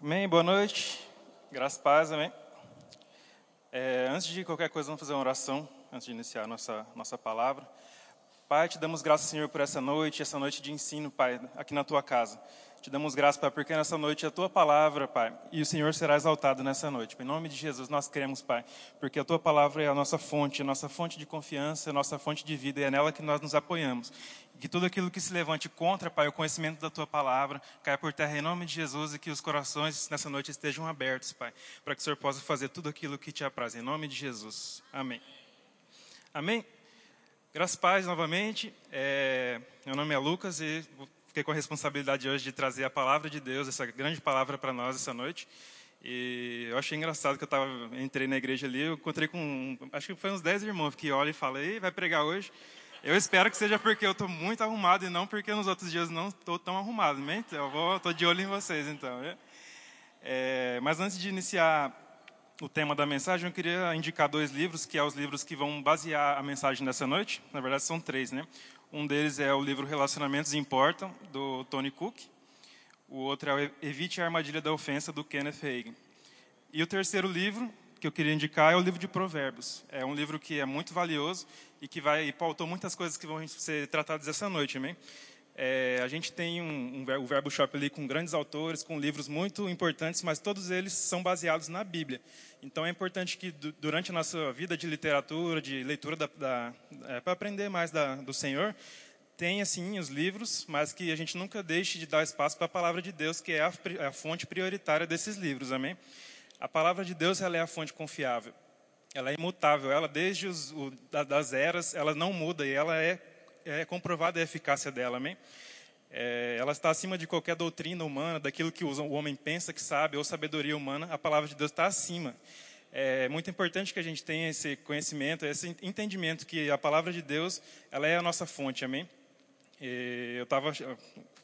Amém, boa noite. Graças paz, amém. É, antes de qualquer coisa, vamos fazer uma oração, antes de iniciar a nossa, nossa palavra. Pai, te damos graças, Senhor, por essa noite, essa noite de ensino, Pai, aqui na tua casa. Te damos graças, Pai, porque nessa noite é a tua palavra, Pai, e o Senhor será exaltado nessa noite. Em nome de Jesus, nós cremos, Pai, porque a tua palavra é a nossa fonte, a nossa fonte de confiança, a nossa fonte de vida, e é nela que nós nos apoiamos. Que tudo aquilo que se levante contra, Pai, o conhecimento da tua palavra, caia por terra em nome de Jesus e que os corações nessa noite estejam abertos, Pai, para que o Senhor possa fazer tudo aquilo que te apraz. Em nome de Jesus. Amém. Amém. Graças a paz novamente. É, meu nome é Lucas e fiquei com a responsabilidade hoje de trazer a palavra de Deus, essa grande palavra para nós essa noite. E eu achei engraçado que eu tava, entrei na igreja ali, eu encontrei com, acho que foi uns 10 irmãos que olham e falam, vai pregar hoje? Eu espero que seja porque eu estou muito arrumado e não porque nos outros dias não estou tão arrumado, né? Eu estou de olho em vocês, então. Né? É, mas antes de iniciar o tema da mensagem, eu queria indicar dois livros, que são é os livros que vão basear a mensagem dessa noite. Na verdade, são três, né? Um deles é o livro Relacionamentos Importam, do Tony Cook. O outro é Evite a Armadilha da Ofensa, do Kenneth Hagin. E o terceiro livro que eu queria indicar é o livro de Provérbios. É um livro que é muito valioso e que vai pautou muitas coisas que vão ser tratadas essa noite, amém? É, a gente tem um, um, o Verbo Shop ali com grandes autores, com livros muito importantes, mas todos eles são baseados na Bíblia. Então é importante que durante a nossa vida de literatura, de leitura, da, da, é, para aprender mais da, do Senhor, tenha sim os livros, mas que a gente nunca deixe de dar espaço para a palavra de Deus, que é a, a fonte prioritária desses livros, amém? A palavra de Deus ela é a fonte confiável, ela é imutável, ela desde os, o, das eras, ela não muda e ela é, é comprovada a eficácia dela, amém? É, ela está acima de qualquer doutrina humana, daquilo que o homem pensa que sabe, ou sabedoria humana, a palavra de Deus está acima. É muito importante que a gente tenha esse conhecimento, esse entendimento que a palavra de Deus ela é a nossa fonte, amém? E eu estava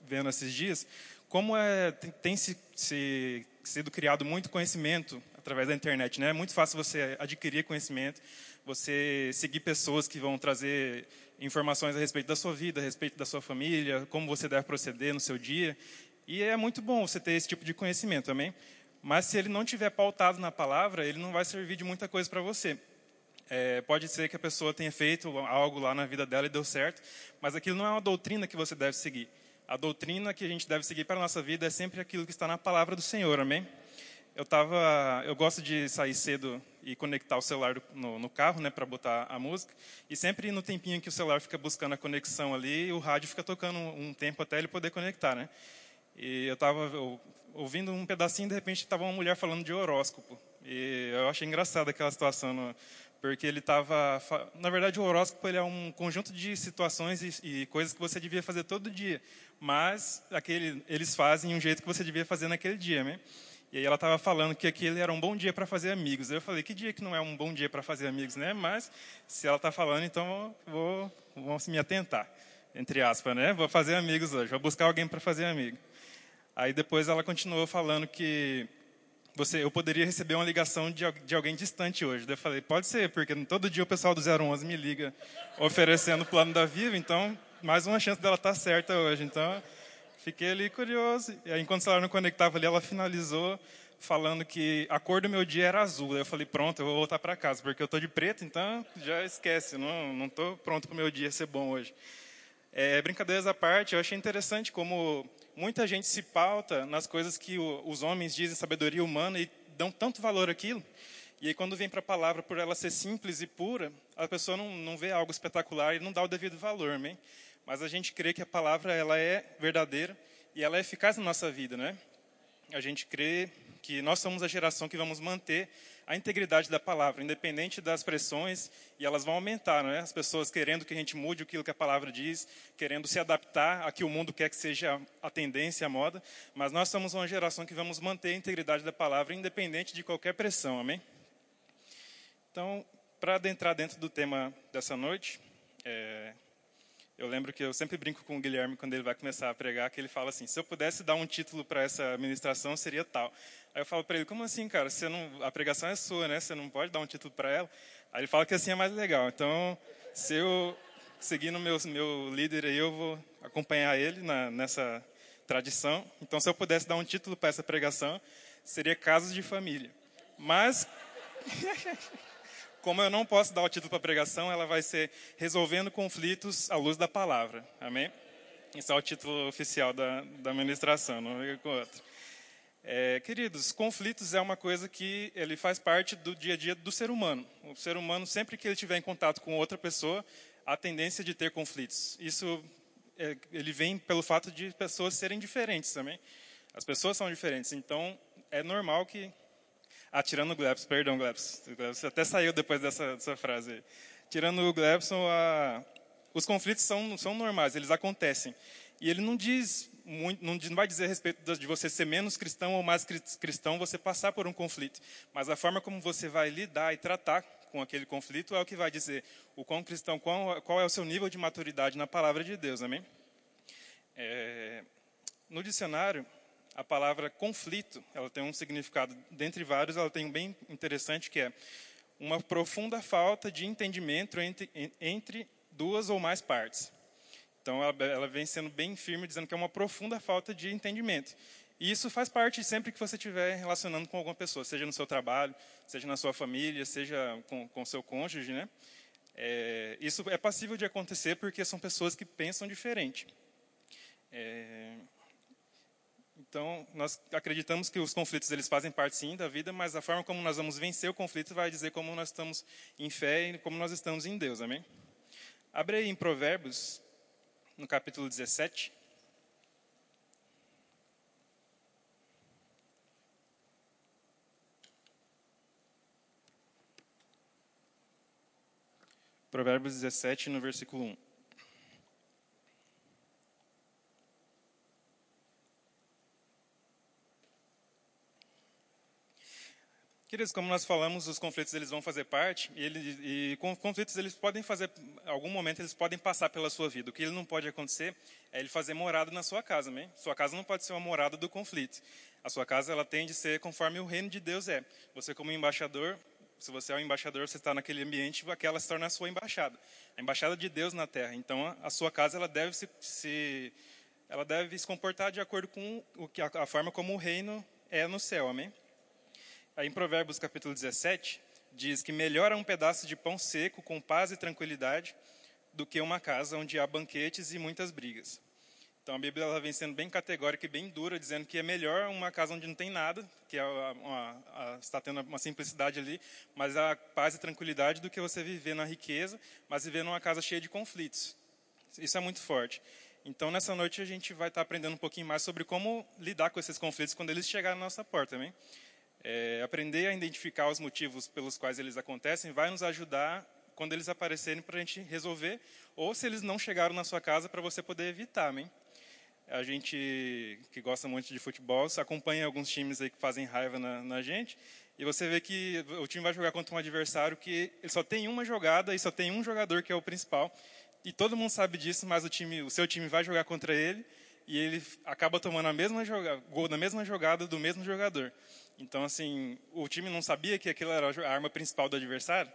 vendo esses dias como é, tem, tem se, se, sido criado muito conhecimento através da internet, né? É muito fácil você adquirir conhecimento, você seguir pessoas que vão trazer informações a respeito da sua vida, a respeito da sua família, como você deve proceder no seu dia. E é muito bom você ter esse tipo de conhecimento também. Mas se ele não tiver pautado na palavra, ele não vai servir de muita coisa para você. É, pode ser que a pessoa tenha feito algo lá na vida dela e deu certo, mas aquilo não é uma doutrina que você deve seguir. A doutrina que a gente deve seguir para a nossa vida é sempre aquilo que está na palavra do Senhor, amém? Eu tava, eu gosto de sair cedo e conectar o celular no, no carro, né, para botar a música. E sempre no tempinho que o celular fica buscando a conexão ali, o rádio fica tocando um tempo até ele poder conectar, né? E eu estava ouvindo um pedacinho, de repente estava uma mulher falando de horóscopo. E eu achei engraçada aquela situação, porque ele estava, na verdade, o horóscopo ele é um conjunto de situações e, e, coisas que você devia fazer todo dia, mas aquele, eles fazem um jeito que você devia fazer naquele dia, né? E aí ela estava falando que aquele era um bom dia para fazer amigos. Eu falei, que dia que não é um bom dia para fazer amigos, né? Mas se ela está falando, então vou, vou me atentar, entre aspas, né? Vou fazer amigos hoje, vou buscar alguém para fazer amigo. Aí depois ela continuou falando que você, eu poderia receber uma ligação de, de alguém distante hoje. eu falei, pode ser, porque todo dia o pessoal do 011 me liga oferecendo o plano da Viva, então mais uma chance dela estar tá certa hoje. Então Fiquei ali curioso. E aí, enquanto celular não conectava ali, ela finalizou falando que a cor do meu dia era azul. Aí eu falei, pronto, eu vou voltar para casa, porque eu estou de preto, então já esquece, não estou pronto para o meu dia ser bom hoje. É, brincadeiras à parte, eu achei interessante como muita gente se pauta nas coisas que o, os homens dizem sabedoria humana e dão tanto valor àquilo. E aí, quando vem para a palavra, por ela ser simples e pura, a pessoa não, não vê algo espetacular e não dá o devido valor, amém? Mas a gente crê que a palavra ela é verdadeira e ela é eficaz na nossa vida, né? A gente crê que nós somos a geração que vamos manter a integridade da palavra, independente das pressões, e elas vão aumentar, não é? As pessoas querendo que a gente mude aquilo que a palavra diz, querendo se adaptar a que o mundo quer que seja a tendência, a moda, mas nós somos uma geração que vamos manter a integridade da palavra, independente de qualquer pressão, amém? Então, para adentrar dentro do tema dessa noite, é, eu lembro que eu sempre brinco com o Guilherme quando ele vai começar a pregar, que ele fala assim: se eu pudesse dar um título para essa ministração, seria tal. Aí eu falo para ele: como assim, cara? Você não, a pregação é sua, né? Você não pode dar um título para ela? Aí ele fala que assim é mais legal. Então, se eu seguir no meu, meu líder aí, eu vou acompanhar ele na, nessa, tradição. Então, se eu pudesse dar um título para essa pregação, seria Casos de Família. Mas, como eu não posso dar o título para a pregação, ela vai ser Resolvendo Conflitos à Luz da Palavra. Amém? Esse é o título oficial da, da ministração, não liga com outro. É, queridos, conflitos é uma coisa que ele faz parte do dia a dia do ser humano. O ser humano, sempre que ele estiver em contato com outra pessoa, a tendência de ter conflitos. Isso é, ele vem pelo fato de pessoas serem diferentes também. As pessoas são diferentes, então é normal que ah, tirando o Glebson, perdão, Glebson. Você até saiu depois dessa, dessa frase aí. Tirando o Glebson, a, os conflitos são, são normais, eles acontecem. E ele não diz muito, não vai dizer a respeito de você ser menos cristão ou mais cristão, você passar por um conflito. Mas a forma como você vai lidar e tratar com aquele conflito é o que vai dizer o quão cristão, qual, qual é o seu nível de maturidade na palavra de Deus, amém? É, no dicionário, a palavra conflito, ela tem um significado, dentre vários, ela tem um bem interessante que é uma profunda falta de entendimento entre, entre duas ou mais partes. Então, ela, ela vem sendo bem firme, dizendo que é uma profunda falta de entendimento. E isso faz parte sempre que você estiver relacionando com alguma pessoa, seja no seu trabalho, seja na sua família, seja com o seu cônjuge, né? É, isso é passível de acontecer porque são pessoas que pensam diferente. É, então, nós acreditamos que os conflitos eles fazem parte sim da vida, mas a forma como nós vamos vencer o conflito vai dizer como nós estamos em fé e como nós estamos em Deus, amém? Abre aí em Provérbios, no capítulo 17. Provérbios 17, no versículo 1. Queridos, como nós falamos, os conflitos eles vão fazer parte e, ele, e conflitos eles podem fazer, em algum momento eles podem passar pela sua vida. O que ele não pode acontecer é ele fazer morada na sua casa, amém? Sua casa não pode ser uma morada do conflito. A sua casa ela tem de ser conforme o reino de Deus é. Você como embaixador, se você é um embaixador, você está naquele ambiente, aquela se torna a sua embaixada, a embaixada de Deus na Terra. Então a sua casa ela deve se, se ela deve se comportar de acordo com o que a, a forma como o reino é no céu, amém? Aí em Provérbios capítulo 17, diz que melhor é um pedaço de pão seco com paz e tranquilidade do que uma casa onde há banquetes e muitas brigas. Então a Bíblia ela vem sendo bem categórica e bem dura, dizendo que é melhor uma casa onde não tem nada, que é uma, uma, está tendo uma simplicidade ali, mas há paz e tranquilidade do que você viver na riqueza, mas viver numa casa cheia de conflitos. Isso é muito forte. Então nessa noite a gente vai estar aprendendo um pouquinho mais sobre como lidar com esses conflitos quando eles chegarem na nossa porta, amém? É, aprender a identificar os motivos pelos quais eles acontecem vai nos ajudar quando eles aparecerem para a gente resolver, ou se eles não chegaram na sua casa para você poder evitar, amém? A gente que gosta muito de futebol acompanha alguns times aí que fazem raiva na, na gente e você vê que o time vai jogar contra um adversário que ele só tem uma jogada e só tem um jogador que é o principal e todo mundo sabe disso, mas o time, o seu time vai jogar contra ele e ele acaba tomando a mesma jogada, gol na mesma jogada do mesmo jogador. Então, assim, o time não sabia que aquilo era a arma principal do adversário?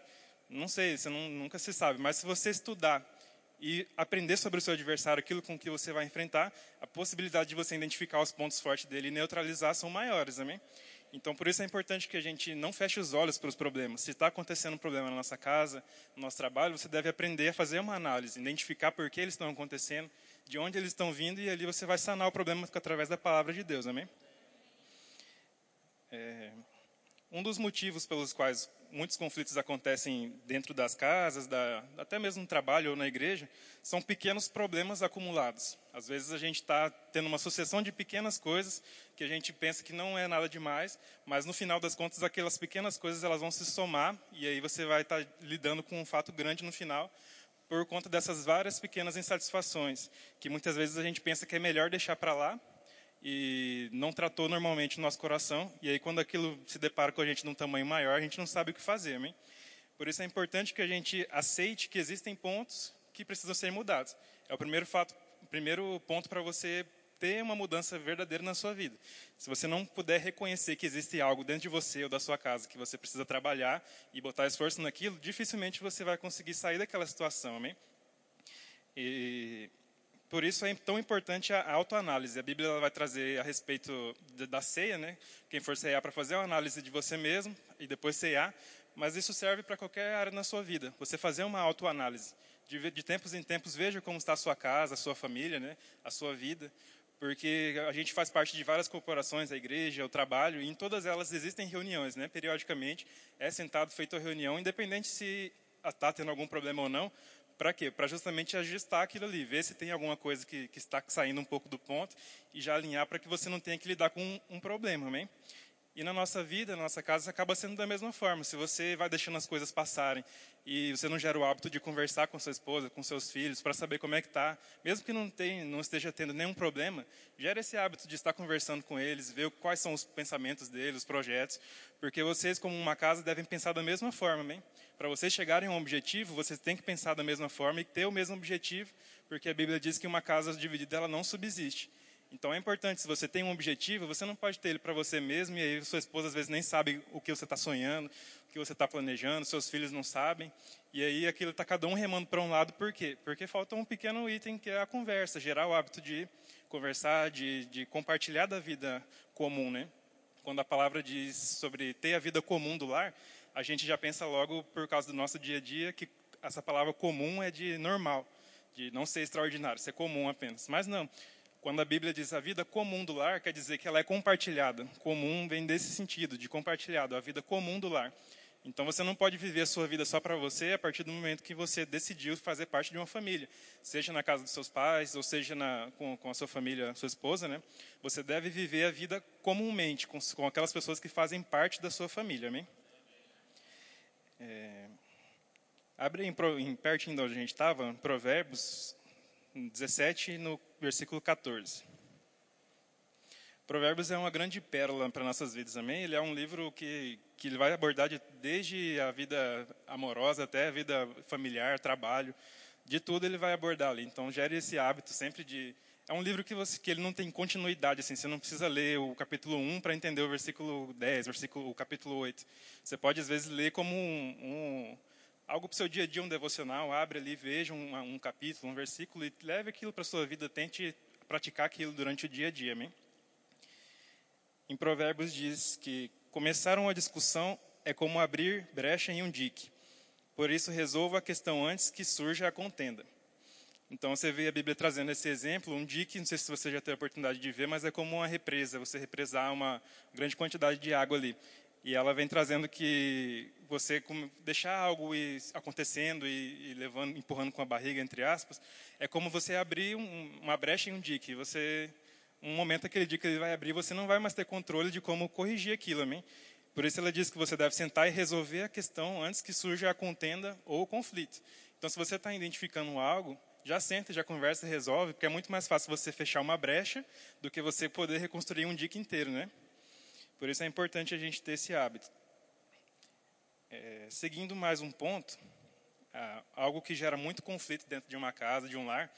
Não sei, você não, nunca se sabe. Mas se você estudar e aprender sobre o seu adversário, aquilo com que você vai enfrentar, a possibilidade de você identificar os pontos fortes dele e neutralizar são maiores, amém? Então, por isso é importante que a gente não feche os olhos para os problemas. Se está acontecendo um problema na nossa casa, no nosso trabalho, você deve aprender a fazer uma análise, identificar por que eles estão acontecendo, de onde eles estão vindo, e ali você vai sanar o problema através da palavra de Deus, amém? É, um dos motivos pelos quais muitos conflitos acontecem dentro das casas, da, até mesmo no trabalho ou na igreja, são pequenos problemas acumulados. Às vezes a gente está tendo uma sucessão de pequenas coisas que a gente pensa que não é nada demais, mas no final das contas aquelas pequenas coisas elas vão se somar e aí você vai estar tá lidando com um fato grande no final por conta dessas várias pequenas insatisfações que muitas vezes a gente pensa que é melhor deixar para lá e não tratou normalmente o nosso coração. E aí, quando aquilo se depara com a gente num tamanho maior, a gente não sabe o que fazer, amém? Por isso é importante que a gente aceite que existem pontos que precisam ser mudados. É o primeiro fato, primeiro ponto para você ter uma mudança verdadeira na sua vida. Se você não puder reconhecer que existe algo dentro de você ou da sua casa que você precisa trabalhar e botar esforço naquilo, dificilmente você vai conseguir sair daquela situação, amém? E por isso é tão importante a autoanálise. A Bíblia vai trazer a respeito da ceia, né? Quem for ceiar para fazer uma análise de você mesmo e depois ceiar, mas isso serve para qualquer área na sua vida. Você fazer uma autoanálise. De, tempos em tempos, veja como está a sua casa, a sua família, né? A sua vida. Porque a gente faz parte de várias corporações, a igreja, o trabalho, e em todas elas existem reuniões, né? Periodicamente é sentado, feito a reunião, independente se está tendo algum problema ou não, para quê? Para justamente ajustar aquilo ali, ver se tem alguma coisa que, que, está saindo um pouco do ponto e já alinhar para que você não tenha que lidar com um, um problema, amém? E na nossa vida, na nossa casa, acaba sendo da mesma forma. Se você vai deixando as coisas passarem e você não gera o hábito de conversar com sua esposa, com seus filhos, para saber como é que está, mesmo que não, tem, não esteja tendo nenhum problema, gera esse hábito de estar conversando com eles, ver quais são os pensamentos deles, os projetos, porque vocês, como uma casa, devem pensar da mesma forma, amém? Para vocês chegarem a um objetivo, vocês têm que pensar da mesma forma e ter o mesmo objetivo, porque a Bíblia diz que uma casa dividida ela não subsiste. Então é importante, se você tem um objetivo, você não pode ter ele para você mesmo, e aí sua esposa às vezes nem sabe o que você está sonhando, o que você está planejando, seus filhos não sabem, e aí aquilo está cada um remando para um lado, por quê? Porque falta um pequeno item que é a conversa, gerar o hábito de conversar, de, de compartilhar da vida comum, né? Quando a palavra diz sobre ter a vida comum do lar, a gente já pensa logo, por causa do nosso dia a dia, que essa palavra comum é de normal, de não ser extraordinário, ser comum apenas. Mas não. Quando a Bíblia diz a vida comum do lar, quer dizer que ela é compartilhada. Comum vem desse sentido, de compartilhado, a vida comum do lar. Então você não pode viver a sua vida só para você a partir do momento que você decidiu fazer parte de uma família, seja na casa dos seus pais ou seja na, com, com, a sua família, sua esposa, né? Você deve viver a vida comumente com, com aquelas pessoas que fazem parte da sua família, amém? É, abre em, em pertinho de onde a gente estava, Provérbios 17, no versículo 14. Provérbios é uma grande pérola para nossas vidas, amém? Ele é um livro que, que ele vai abordar de, desde a vida amorosa até a vida familiar, trabalho, de tudo ele vai abordar ali. Então, gere esse hábito sempre de é um livro que, você, que ele não tem continuidade, assim, você não precisa ler o capítulo 1 para entender o versículo 10, versículo, o capítulo 8. Você pode, às vezes, ler como um, um algo para o seu dia a dia, um devocional, abre ali, veja um, um capítulo, um versículo e leve aquilo para a sua vida, tente praticar aquilo durante o dia a dia, amém? Em Provérbios diz que começar uma discussão é como abrir brecha em um dique. Por isso, resolva a questão antes que surja a contenda. Então você vê a Bíblia trazendo esse exemplo, um dique, não sei se você já teve a oportunidade de ver, mas é como uma represa, você represar uma grande quantidade de água ali. E ela vem trazendo que você deixar algo acontecendo e, levando, empurrando com a barriga, entre aspas, é como você abrir uma brecha em um dique. Você, um momento aquele dique ele vai abrir, você não vai mais ter controle de como corrigir aquilo, amém? Por isso ela diz que você deve sentar e resolver a questão antes que surja a contenda ou o conflito. Então, se você está identificando algo, já senta, já conversa e resolve, porque é muito mais fácil você fechar uma brecha do que você poder reconstruir um dique inteiro, né? Por isso é importante a gente ter esse hábito. É, seguindo mais um ponto, algo que gera muito conflito dentro de uma casa, de um lar,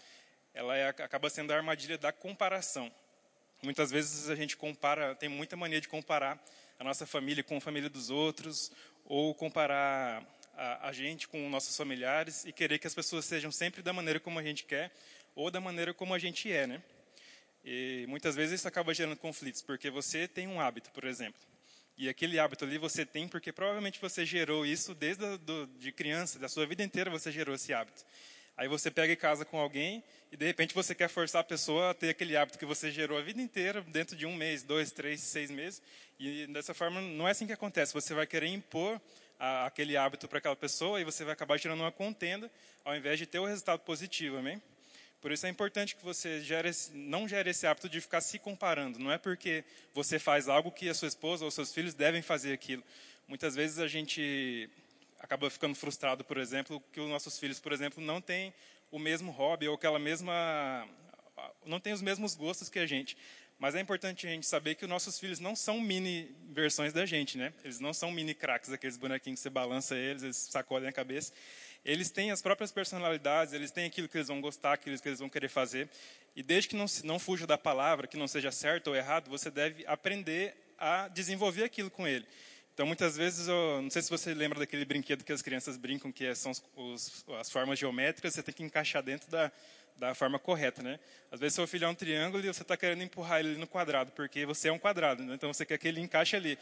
ela é, acaba sendo a armadilha da comparação. Muitas vezes a gente compara, tem muita mania de comparar a nossa família com a família dos outros, ou comparar a, a gente com nossos familiares e querer que as pessoas sejam sempre da maneira como a gente quer ou da maneira como a gente é, né? E muitas vezes isso acaba gerando conflitos, porque você tem um hábito, por exemplo, e aquele hábito ali você tem porque provavelmente você gerou isso desde a, do, de criança, da sua vida inteira você gerou esse hábito. Aí você pega e casa com alguém e de repente você quer forçar a pessoa a ter aquele hábito que você gerou a vida inteira dentro de um mês, dois, três, seis meses. E dessa forma não é assim que acontece. Você vai querer impor a, aquele hábito para aquela pessoa e você vai acabar gerando uma contenda ao invés de ter o resultado positivo, amém? Por isso é importante que você gere, não gere esse hábito de ficar se comparando. Não é porque você faz algo que a sua esposa ou seus filhos devem fazer aquilo. Muitas vezes a gente acaba ficando frustrado, por exemplo, que os nossos filhos, por exemplo, não têm o mesmo hobby ou aquela mesma não têm os mesmos gostos que a gente. Mas é importante a gente saber que os nossos filhos não são mini versões da gente, né? Eles não são mini craques, aqueles bonequinhos que você balança eles, eles sacodem a cabeça. Eles têm as próprias personalidades, eles têm aquilo que eles vão gostar, aquilo que eles vão querer fazer. E desde que não, não fuja da palavra, que não seja certo ou errado, você deve aprender a desenvolver aquilo com ele. Então, muitas vezes, eu, não sei se você lembra daquele brinquedo que as crianças brincam, que são os, os, as formas geométricas, você tem que encaixar dentro da, da forma correta, né? Às vezes seu filho é um triângulo e você está querendo empurrar ele no quadrado, porque você é um quadrado, né? então você quer que ele encaixe ali.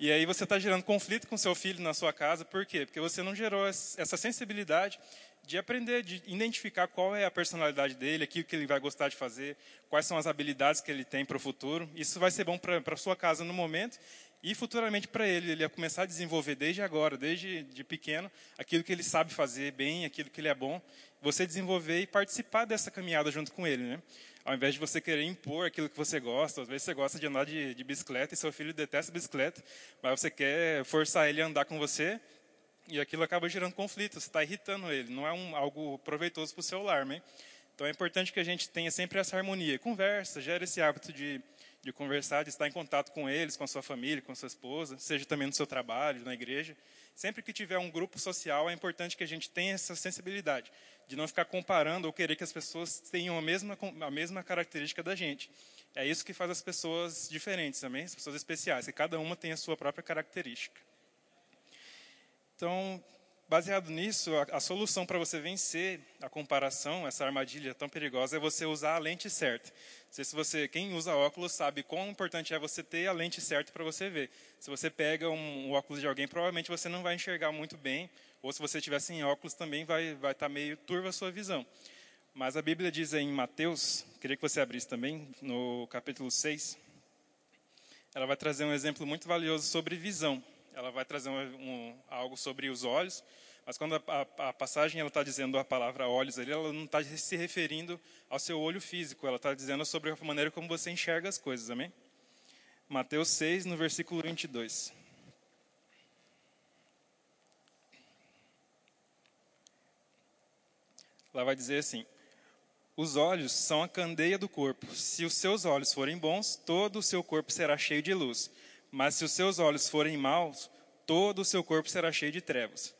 E aí você está gerando conflito com seu filho na sua casa, por quê? Porque você não gerou essa sensibilidade de aprender, de identificar qual é a personalidade dele, aquilo que ele vai gostar de fazer, quais são as habilidades que ele tem para o futuro. Isso vai ser bom para a sua casa no momento e futuramente para ele. Ele vai começar a desenvolver desde agora, desde de pequeno, aquilo que ele sabe fazer bem, aquilo que ele é bom. Você desenvolver e participar dessa caminhada junto com ele, né? Ao invés de você querer impor aquilo que você gosta, às vezes você gosta de andar de, de bicicleta e seu filho detesta bicicleta, mas você quer forçar ele a andar com você e aquilo acaba gerando conflito, você está irritando ele, não é um, algo proveitoso para o seu lar. Né? Então é importante que a gente tenha sempre essa harmonia. Conversa, gera esse hábito de, de conversar, de estar em contato com eles, com a sua família, com a sua esposa, seja também no seu trabalho, na igreja. Sempre que tiver um grupo social, é importante que a gente tenha essa sensibilidade de não ficar comparando ou querer que as pessoas tenham a mesma, a mesma característica da gente. É isso que faz as pessoas diferentes também, as pessoas especiais, que cada uma tem a sua própria característica. Então, baseado nisso, a, a solução para você vencer a comparação, essa armadilha tão perigosa, é você usar a lente certa. Se você, quem usa óculos sabe quão importante é você ter a lente certa para você ver. Se você pega um, um, óculos de alguém, provavelmente você não vai enxergar muito bem, ou se você tiver sem óculos também vai vai estar tá meio turva a sua visão. Mas a Bíblia diz em Mateus, queria que você abrisse também, no capítulo 6, ela vai trazer um exemplo muito valioso sobre visão ela vai trazer um, um, algo sobre os olhos, mas quando a, a, a passagem ela está dizendo a palavra olhos ali, ela não está se referindo ao seu olho físico, ela está dizendo sobre a maneira como você enxerga as coisas, amém? Mateus 6, no versículo 22. Ela vai dizer assim: Os olhos são a candeia do corpo. Se os seus olhos forem bons, todo o seu corpo será cheio de luz. Mas se os seus olhos forem maus, todo o seu corpo será cheio de trevas.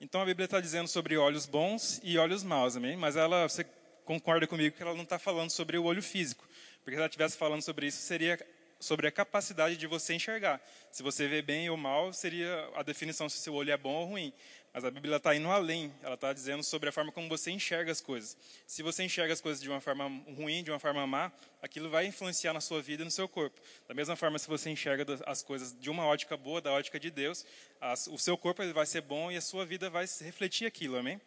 Então a Bíblia está dizendo sobre olhos bons e olhos maus, amém? Mas ela, você concorda comigo que ela não está falando sobre o olho físico. Porque se ela estivesse falando sobre isso, seria sobre a capacidade de você enxergar. Se você vê bem ou mal, seria a definição se seu olho é bom ou ruim. Mas a Bíblia está indo além. Ela está dizendo sobre a forma como você enxerga as coisas. Se você enxerga as coisas de uma forma ruim, de uma forma má, aquilo vai influenciar na sua vida e no seu corpo. Da mesma forma, se você enxerga as coisas de uma ótica boa, da ótica de Deus, o seu corpo ele vai ser bom e a sua vida vai refletir aquilo. Amém?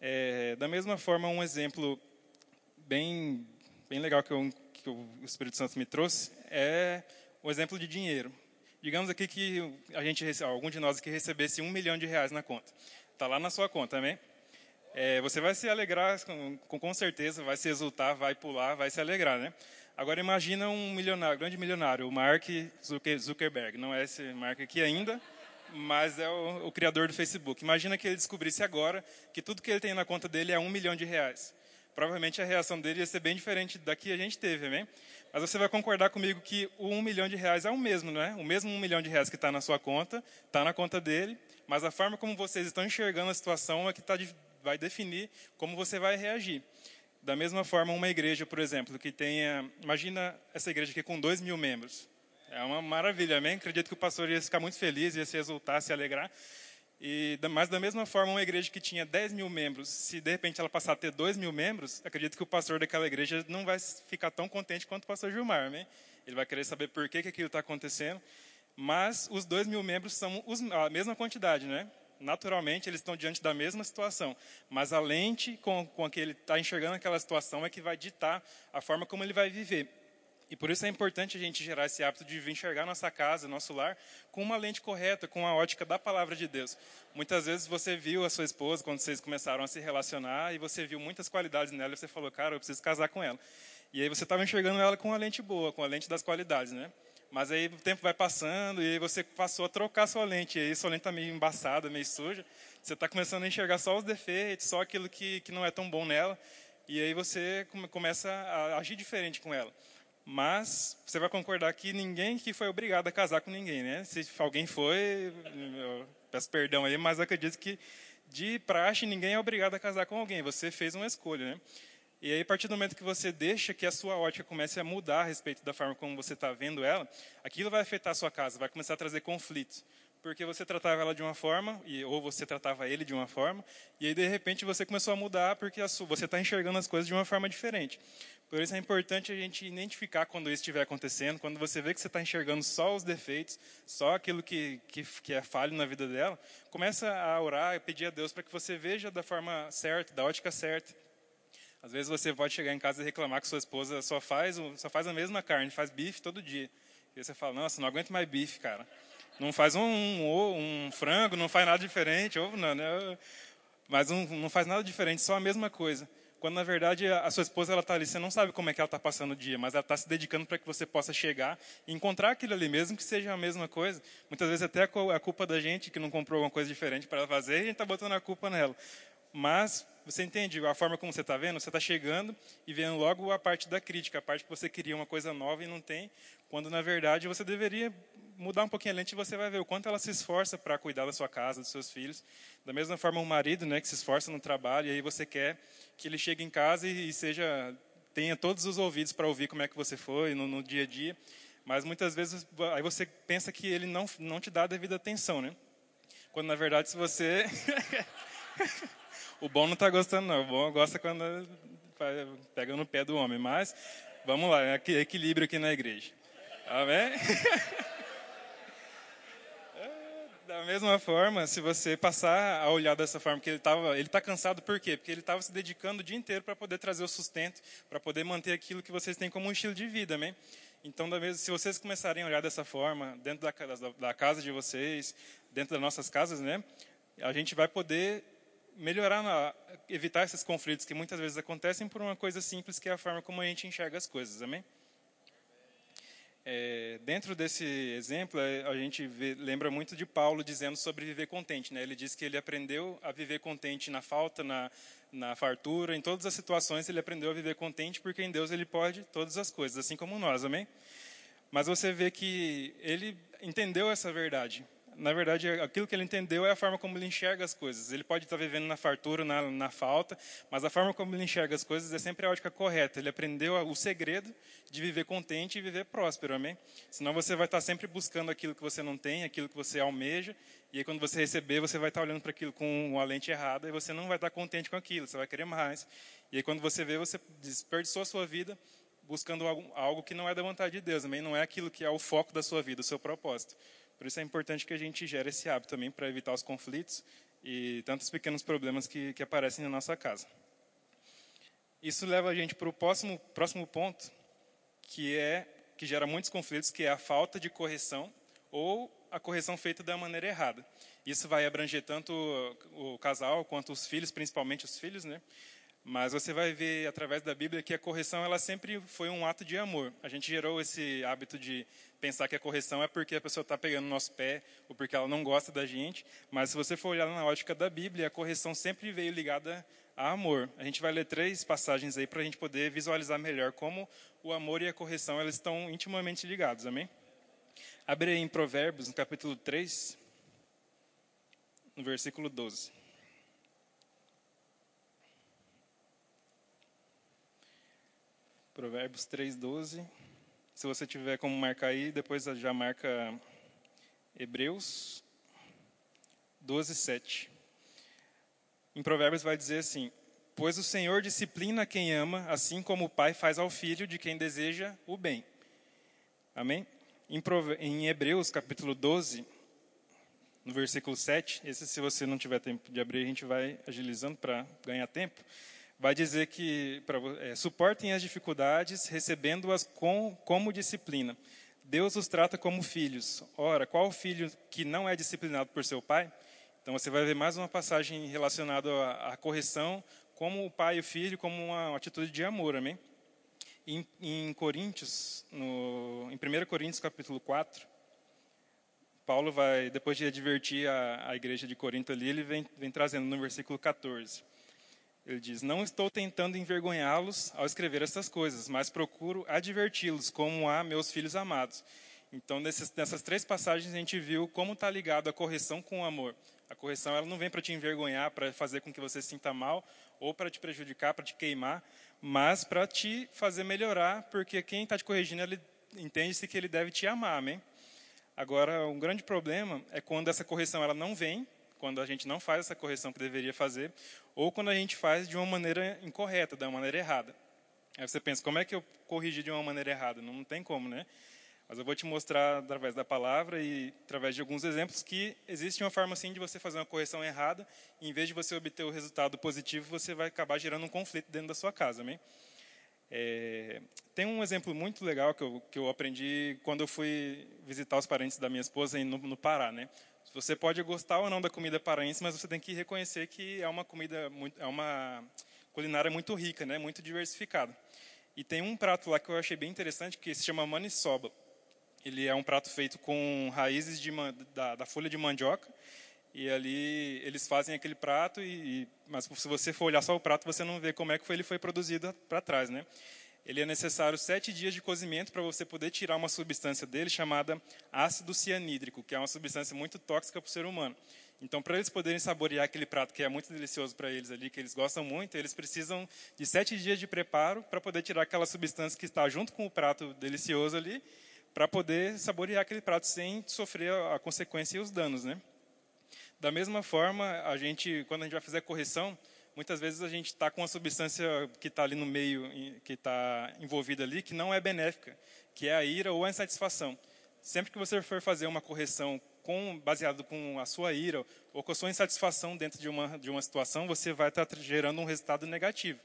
É, da mesma forma, um exemplo bem, bem legal que, eu, que o Espírito Santo me trouxe é o exemplo de dinheiro. Digamos aqui que a gente, algum de nós aqui recebesse um milhão de reais na conta. Está lá na sua conta, amém? É, você vai se alegrar, com, com certeza, vai se exultar, vai pular, vai se alegrar, né? Agora imagina um milionário, grande milionário, o Mark Zuckerberg. Não é esse Mark aqui ainda, mas é o, o, criador do Facebook. Imagina que ele descobrisse agora que tudo que ele tem na conta dele é um milhão de reais. Provavelmente a reação dele ia ser bem diferente da que a gente teve, amém? Mas você vai concordar comigo que o um milhão de reais é o mesmo, não é? O mesmo um milhão de reais que está na sua conta, está na conta dele, mas a forma como vocês estão enxergando a situação é que tá, vai definir como você vai reagir. Da mesma forma, uma igreja, por exemplo, que tenha. Imagina essa igreja aqui com dois mil membros. É uma maravilha, amém? Acredito que o pastor ia ficar muito feliz, ia se exultar, se alegrar. E, mas da mesma forma, uma igreja que tinha 10 mil membros, se de repente ela passar a ter 2 mil membros, acredito que o pastor daquela igreja não vai ficar tão contente quanto o pastor Gilmar, né? Ele vai querer saber por que, que aquilo está acontecendo. Mas os 2 mil membros são os, a mesma quantidade, né? Naturalmente, eles estão diante da mesma situação. Mas a lente com, com que ele está enxergando aquela situação é que vai ditar a forma como ele vai viver. E por isso é importante a gente gerar esse hábito de enxergar nossa casa, nosso lar, com uma lente correta, com a ótica da palavra de Deus. Muitas vezes você viu a sua esposa quando vocês começaram a se relacionar e você viu muitas qualidades nela e você falou, cara, eu preciso casar com ela. E aí você estava enxergando ela com a lente boa, com a lente das qualidades, né? Mas aí o tempo vai passando e aí você passou a trocar sua lente. E aí sua lente está meio embaçada, meio suja. Você está começando a enxergar só os defeitos, só aquilo que, que não é tão bom nela. E aí você começa a agir diferente com ela. Mas você vai concordar que ninguém que foi obrigado a casar com ninguém, né? Se alguém foi, peço perdão aí, mas acredito que de praxe ninguém é obrigado a casar com alguém. Você fez uma escolha, né? E aí, a partir do momento que você deixa que a sua ótica comece a mudar a respeito da forma como você está vendo ela, aquilo vai afetar a sua casa, vai começar a trazer conflitos. Porque você tratava ela de uma forma, ou você tratava ele de uma forma, e aí, de repente, você começou a mudar porque sua, você está enxergando as coisas de uma forma diferente. Por isso é importante a gente identificar quando isso estiver acontecendo, quando você vê que você está enxergando só os defeitos, só aquilo que, que, que é falho na vida dela, começa a orar e pedir a Deus para que você veja da forma certa, da ótica certa, às vezes você pode chegar em casa e reclamar que sua esposa só faz, só faz a mesma carne, faz bife todo dia. E você fala, nossa, não aguento mais bife, cara. Não faz um, um, um frango, não faz nada diferente, ou não, né? Mas um, não faz nada diferente, só a mesma coisa. Quando na verdade a sua esposa ela está ali, você não sabe como é que ela está passando o dia, mas ela está se dedicando para que você possa chegar e encontrar aquilo ali, mesmo que seja a mesma coisa. Muitas vezes até a culpa da gente que não comprou alguma coisa diferente para fazer, e a gente está botando a culpa nela. Mas você entende a forma como você está vendo? Você está chegando e vendo logo a parte da crítica, a parte que você queria uma coisa nova e não tem, quando na verdade você deveria mudar um pouquinho a lente e você vai ver o quanto ela se esforça para cuidar da sua casa, dos seus filhos. Da mesma forma, um marido né, que se esforça no trabalho e aí você quer que ele chegue em casa e, seja tenha todos os ouvidos para ouvir como é que você foi no, no dia a dia. Mas muitas vezes aí você pensa que ele não, não te dá a devida atenção, né? Quando na verdade se você O bom não está gostando, não. O bom gosta quando pega no pé do homem. Mas, vamos lá, é equilíbrio aqui na igreja. Amém? Da mesma forma, se você passar a olhar dessa forma, que ele estava, ele está cansado por quê? Porque ele estava se dedicando o dia inteiro para poder trazer o sustento, para poder manter aquilo que vocês têm como um estilo de vida, amém? Então, se vocês começarem a olhar dessa forma, dentro da, da casa de vocês, dentro das nossas casas, né? A gente vai poder melhorar, evitar esses conflitos que muitas vezes acontecem por uma coisa simples que é a forma como a gente enxerga as coisas, amém? É, dentro desse exemplo, é, a gente vê, lembra muito de Paulo dizendo sobre viver contente. Né? Ele diz que ele aprendeu a viver contente na falta, na, na fartura, em todas as situações ele aprendeu a viver contente porque em Deus ele pode todas as coisas, assim como nós, amém? Mas você vê que ele entendeu essa verdade na verdade, aquilo que ele entendeu é a forma como ele enxerga as coisas. Ele pode estar vivendo na fartura, na, na falta, mas a forma como ele enxerga as coisas é sempre a ótica correta. Ele aprendeu o segredo de viver contente e viver próspero, amém? Senão você vai estar sempre buscando aquilo que você não tem, aquilo que você almeja, e aí quando você receber, você vai estar olhando para aquilo com uma lente errada e você não vai estar contente com aquilo, você vai querer mais. E aí quando você vê, você desperdiçou a sua vida buscando algo, algo que não é da vontade de Deus, amém? Não é aquilo que é o foco da sua vida, o seu propósito. Por isso é importante que a gente gere esse hábito também para evitar os conflitos e tantos pequenos problemas que, que aparecem na nossa casa. Isso leva a gente para o próximo, próximo ponto, que é que gera muitos conflitos, que é a falta de correção ou a correção feita da maneira errada. Isso vai abranger tanto o casal quanto os filhos, principalmente os filhos, né? Mas você vai ver através da Bíblia que a correção ela sempre foi um ato de amor. A gente gerou esse hábito de pensar que a correção é porque a pessoa está pegando no nosso pé ou porque ela não gosta da gente. Mas se você for olhar na ótica da Bíblia, a correção sempre veio ligada a amor. A gente vai ler três passagens aí para a gente poder visualizar melhor como o amor e a correção eles estão intimamente ligados. Amém? Abre aí em Provérbios, no capítulo 3, no versículo 12. Provérbios 3,12. Se você tiver como marcar aí, depois já marca Hebreus 12, 7. Em Provérbios vai dizer assim: Pois o Senhor disciplina quem ama, assim como o pai faz ao filho de quem deseja o bem. Amém? Em, em Hebreus capítulo 12, no versículo 7, esse se você não tiver tempo de abrir, a gente vai agilizando para ganhar tempo vai dizer que pra, é, suportem as dificuldades, recebendo-as com, como disciplina. Deus os trata como filhos. Ora, qual filho que não é disciplinado por seu pai? Então você vai ver mais uma passagem relacionada à, à correção, como o pai e o filho, como uma, uma atitude de amor, amém? Em, em Coríntios, no, em 1 Coríntios capítulo 4, Paulo vai, depois de advertir a, a igreja de Corinto ali, ele vem, vem trazendo no versículo 14. Ele diz: Não estou tentando envergonhá-los ao escrever essas coisas, mas procuro adverti-los como a meus filhos amados. Então, nesses, nessas três passagens, a gente viu como está ligado a correção com o amor. A correção ela não vem para te envergonhar, para fazer com que você se sinta mal, ou para te prejudicar, para te queimar, mas para te fazer melhorar, porque quem está te corrigindo, ele entende-se que ele deve te amar, amém? Agora, um grande problema é quando essa correção ela não vem, quando a gente não faz essa correção que deveria fazer, ou quando a gente faz de uma maneira incorreta, de uma maneira errada. Aí você pensa, como é que eu corrigi de uma maneira errada? Não, tem como, né? Mas eu vou te mostrar através da palavra e através de alguns exemplos que existe uma forma assim de você fazer uma correção errada, e em vez de você obter o resultado positivo, você vai acabar gerando um conflito dentro da sua casa, amém? É, tem um exemplo muito legal que eu, que eu aprendi quando eu fui visitar os parentes da minha esposa no, no Pará, né? Você pode gostar ou não da comida paraense, mas você tem que reconhecer que é uma comida muito, é uma culinária muito rica, né? Muito diversificada. E tem um prato lá que eu achei bem interessante que se chama maniçoba. Ele é um prato feito com raízes de, da, da, folha de mandioca. E ali eles fazem aquele prato, e, mas se você for olhar só o prato, você não vê como é que foi, ele foi produzido para trás. Né? Ele é necessário sete dias de cozimento para você poder tirar uma substância dele chamada ácido cianídrico, que é uma substância muito tóxica para o ser humano. Então, para eles poderem saborear aquele prato que é muito delicioso para eles ali, que eles gostam muito, eles precisam de sete dias de preparo para poder tirar aquela substância que está junto com o prato delicioso ali para poder saborear aquele prato sem sofrer a consequência e os danos, né? Da mesma forma, a gente, quando a gente vai fazer a correção, muitas vezes a gente está com uma substância que está ali no meio, que está envolvida ali, que não é benéfica, que é a ira ou a insatisfação. Sempre que você for fazer uma correção com, baseado com a sua ira ou com a sua insatisfação dentro de uma, de uma situação, você vai estar tá gerando um resultado negativo.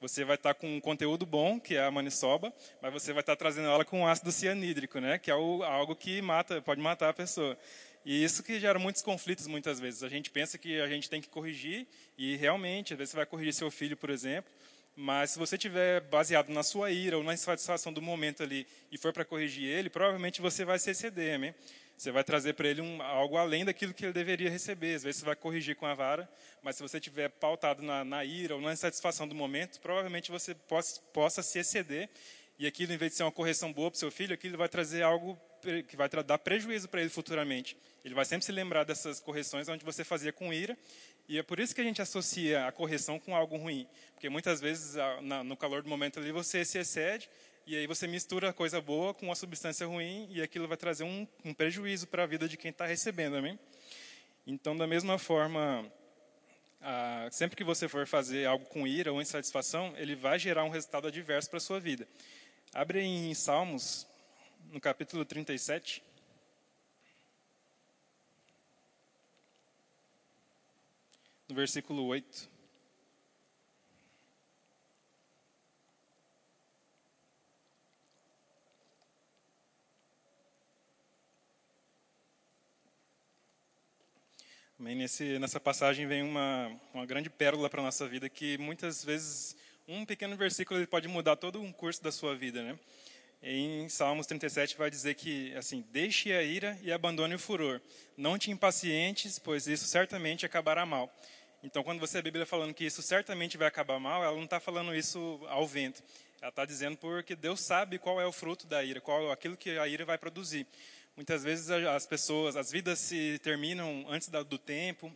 Você vai estar com um conteúdo bom, que é a maniçoba, mas você vai estar trazendo ela com ácido cianídrico, né? que é algo que mata, pode matar a pessoa. E isso que gera muitos conflitos muitas vezes. A gente pensa que a gente tem que corrigir, e realmente, às vezes você vai corrigir seu filho, por exemplo, mas se você tiver baseado na sua ira ou na insatisfação do momento ali e for para corrigir ele, provavelmente você vai se exceder, amém? Você vai trazer para ele um, algo além daquilo que ele deveria receber. Às vezes você vai corrigir com a vara, mas se você tiver pautado na, na ira ou na insatisfação do momento, provavelmente você possa, possa se exceder. E aquilo, em vez de ser uma correção boa para o seu filho, aquilo vai trazer algo que vai dar prejuízo para ele futuramente. Ele vai sempre se lembrar dessas correções onde você fazia com ira. E é por isso que a gente associa a correção com algo ruim. Porque muitas vezes, no calor do momento ali, você se excede e aí você mistura a coisa boa com uma substância ruim e aquilo vai trazer um, um prejuízo para a vida de quem está recebendo, amém? Então, da mesma forma, sempre que você for fazer algo com ira ou insatisfação, ele vai gerar um resultado adverso para a sua vida. Abre em Salmos, no capítulo 37. No versículo 8. Nesse, nessa passagem vem uma, uma grande pérola para a nossa vida que muitas vezes um pequeno versículo ele pode mudar todo um curso da sua vida, né? Em Salmos 37 vai dizer que assim, deixe a ira e abandone o furor. Não te impacientes, pois isso certamente acabará mal. Então, quando você a Bíblia falando que isso certamente vai acabar mal, ela não está falando isso ao vento. Ela está dizendo porque Deus sabe qual é o fruto da ira, qual aquilo que a ira vai produzir. Muitas vezes as pessoas, as vidas se terminam antes do tempo.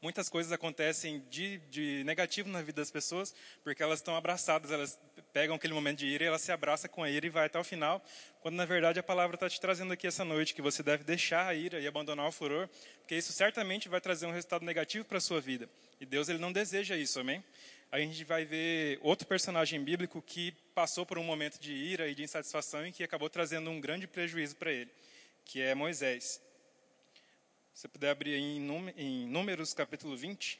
Muitas coisas acontecem de, de negativo na vida das pessoas, porque elas estão abraçadas, elas pegam aquele momento de ira e elas se abraçam com a ira e vai até o final, quando na verdade a palavra está te trazendo aqui essa noite que você deve deixar a ira e abandonar o furor, porque isso certamente vai trazer um resultado negativo para a sua vida. E Deus ele não deseja isso, amém? a gente vai ver outro personagem bíblico que passou por um momento de ira e de insatisfação e que acabou trazendo um grande prejuízo para ele que é Moisés. Você puder abrir em Números capítulo 20.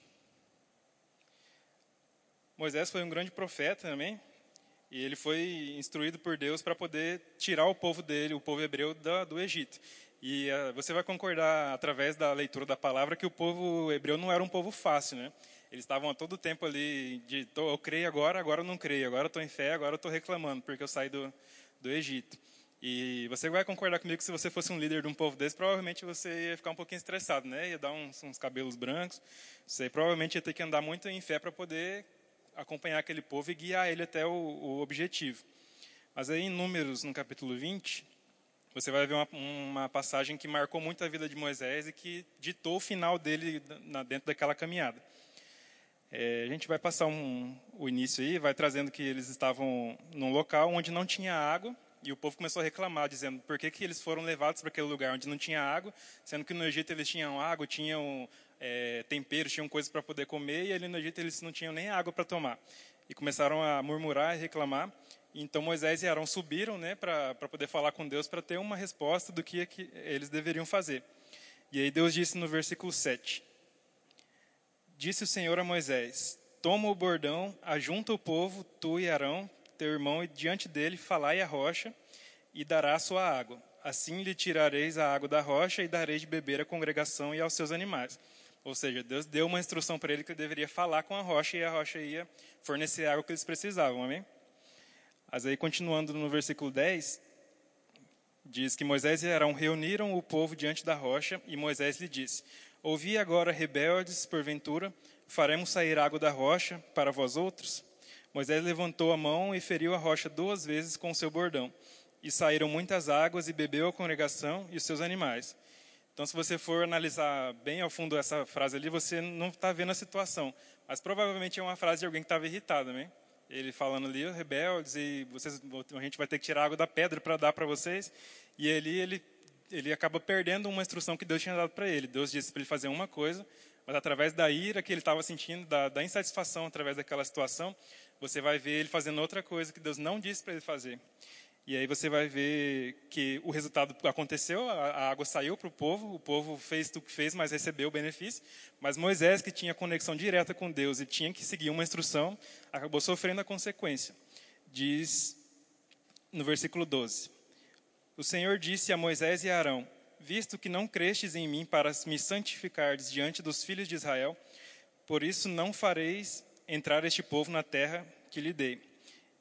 Moisés foi um grande profeta também, e ele foi instruído por Deus para poder tirar o povo dele, o povo hebreu, do Egito. E uh, você vai concordar, através da leitura da palavra, que o povo hebreu não era um povo fácil, né? Eles estavam a todo tempo ali de, eu creio agora, agora eu não creio, agora eu estou em fé, agora eu estou reclamando, porque eu saí do, do Egito. E você vai concordar comigo que se você fosse um líder de um povo desse, provavelmente você ia ficar um pouquinho estressado, né? Ia dar uns, uns cabelos brancos. Você provavelmente ia ter que andar muito em fé para poder acompanhar aquele povo e guiar ele até o, o, objetivo. Mas aí em Números, no capítulo 20, você vai ver uma, uma, passagem que marcou muito a vida de Moisés e que ditou o final dele na, dentro daquela caminhada. É, a gente vai passar um, o início aí, vai trazendo que eles estavam num local onde não tinha água, e o povo começou a reclamar, dizendo por que, que eles foram levados para aquele lugar onde não tinha água, sendo que no Egito eles tinham água, tinham é, temperos, tinham coisas para poder comer, e ali no Egito eles não tinham nem água para tomar. E começaram a murmurar e reclamar. Então Moisés e Arão subiram né, para poder falar com Deus, para ter uma resposta do que, que eles deveriam fazer. E aí Deus disse no versículo 7: Disse o Senhor a Moisés: Toma o bordão, ajunta o povo, tu e Arão, teu irmão, e diante dele falai a rocha, e dará a sua água. Assim lhe tirareis a água da rocha e dareis de beber à congregação e aos seus animais. Ou seja, Deus deu uma instrução para ele que ele deveria falar com a rocha e a rocha ia fornecer a água que eles precisavam, amém? Mas aí, continuando no versículo 10, diz que Moisés e Arão reuniram o povo diante da rocha e Moisés lhe disse: Ouvi agora, rebeldes, porventura, faremos sair água da rocha para vós outros? Moisés levantou a mão e feriu a rocha duas vezes com o seu bordão. E saíram muitas águas e bebeu a congregação e os seus animais. Então, se você for analisar bem ao fundo essa frase ali, você não está vendo a situação. Mas provavelmente é uma frase de alguém que estava irritado, né? Ele falando ali, rebeldes, e vocês, a gente vai ter que tirar água da pedra para dar para vocês. E ali ele ele acaba perdendo uma instrução que Deus tinha dado para ele. Deus disse para ele fazer uma coisa, mas através da ira que ele estava sentindo, da, da, insatisfação através daquela situação, você vai ver ele fazendo outra coisa que Deus não disse para ele fazer. E aí você vai ver que o resultado aconteceu, a, água saiu para o povo, o povo fez o que fez, mas recebeu o benefício. Mas Moisés, que tinha conexão direta com Deus e tinha que seguir uma instrução, acabou sofrendo a consequência. Diz no versículo 12: o Senhor disse a Moisés e a Arão: Visto que não crestes em mim para me santificardes diante dos filhos de Israel, por isso não fareis entrar este povo na terra que lhe dei.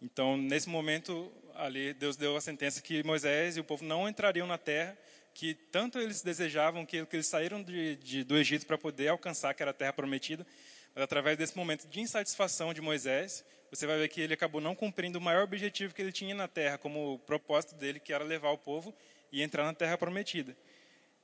Então, nesse momento, ali Deus deu a sentença que Moisés e o povo não entrariam na terra que tanto eles desejavam, que, que eles saíram de, de, do Egito para poder alcançar, que era a terra prometida, mas através desse momento de insatisfação de Moisés, você vai ver que ele acabou não cumprindo o maior objetivo que ele tinha na terra, como o propósito dele, que era levar o povo e entrar na terra prometida.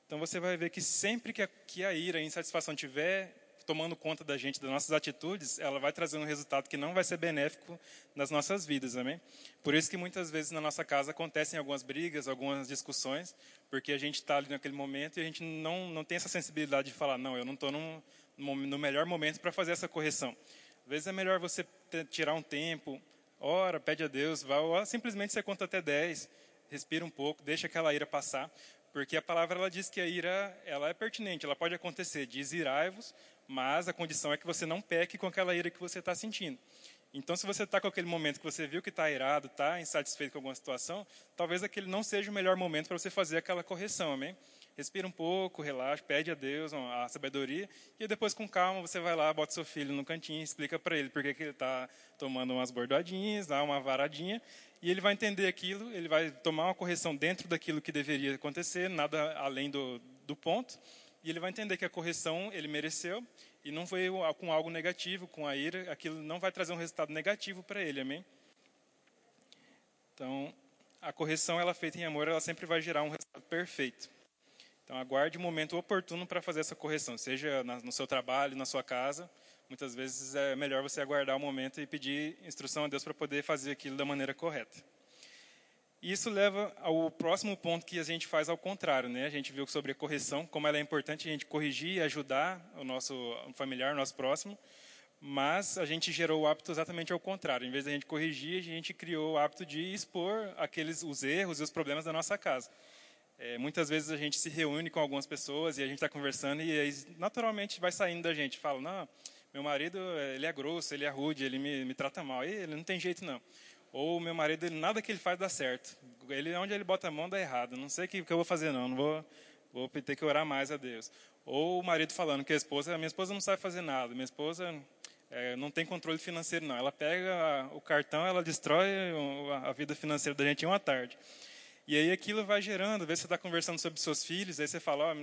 Então você vai ver que sempre que a, que a ira e a insatisfação tiver tomando conta da gente, das nossas atitudes, ela vai trazer um resultado que não vai ser benéfico nas nossas vidas, amém? Por isso que muitas vezes na nossa casa acontecem algumas brigas, algumas discussões, porque a gente está ali naquele momento e a gente não, não tem essa sensibilidade de falar, não, eu não estou no melhor momento para fazer essa correção. Às vezes é melhor você tirar um tempo, ora, pede a Deus, vá, ou simplesmente você conta até 10, respira um pouco, deixa aquela ira passar, porque a palavra ela diz que a ira ela é pertinente, ela pode acontecer, diz irai-vos, mas a condição é que você não peque com aquela ira que você está sentindo. Então, se você está com aquele momento que você viu que está irado, está insatisfeito com alguma situação, talvez aquele não seja o melhor momento para você fazer aquela correção, amém? Respira um pouco, relaxa, pede a Deus a sabedoria e depois com calma você vai lá, bota seu filho no cantinho, explica para ele por que ele está tomando umas bordadinhas, dá uma varadinha e ele vai entender aquilo, ele vai tomar uma correção dentro daquilo que deveria acontecer, nada além do, do ponto e ele vai entender que a correção ele mereceu e não foi com algo negativo, com a ira, aquilo não vai trazer um resultado negativo para ele, amém? Então, a correção ela feita em amor, ela sempre vai gerar um resultado perfeito. Então, aguarde o momento oportuno para fazer essa correção, seja no seu trabalho, na sua casa. Muitas vezes é melhor você aguardar o momento e pedir instrução a Deus para poder fazer aquilo da maneira correta. E isso leva ao próximo ponto que a gente faz ao contrário, né? A gente viu sobre a correção, como ela é importante a gente corrigir e ajudar o nosso familiar, o nosso próximo, mas a gente gerou o hábito exatamente ao contrário. Em vez de a gente corrigir, a gente criou o hábito de expor aqueles os erros e os problemas da nossa casa. É, muitas vezes a gente se reúne com algumas pessoas e a gente está conversando e aí naturalmente vai saindo da gente. Fala, não, meu marido ele é grosso, ele é rude, ele me, me trata mal. E ele não tem jeito não. Ou meu marido, ele, nada que ele faz dá certo. Ele, onde ele bota a mão dá errado. Não sei o que, que eu vou fazer não, não vou, vou ter que orar mais a Deus. Ou o marido falando que a esposa, minha esposa não sabe fazer nada, minha esposa é, não tem controle financeiro não. Ela pega o cartão, ela destrói a vida financeira da gente em uma tarde. E aí aquilo vai gerando, às vezes você está conversando sobre seus filhos, aí você fala, oh,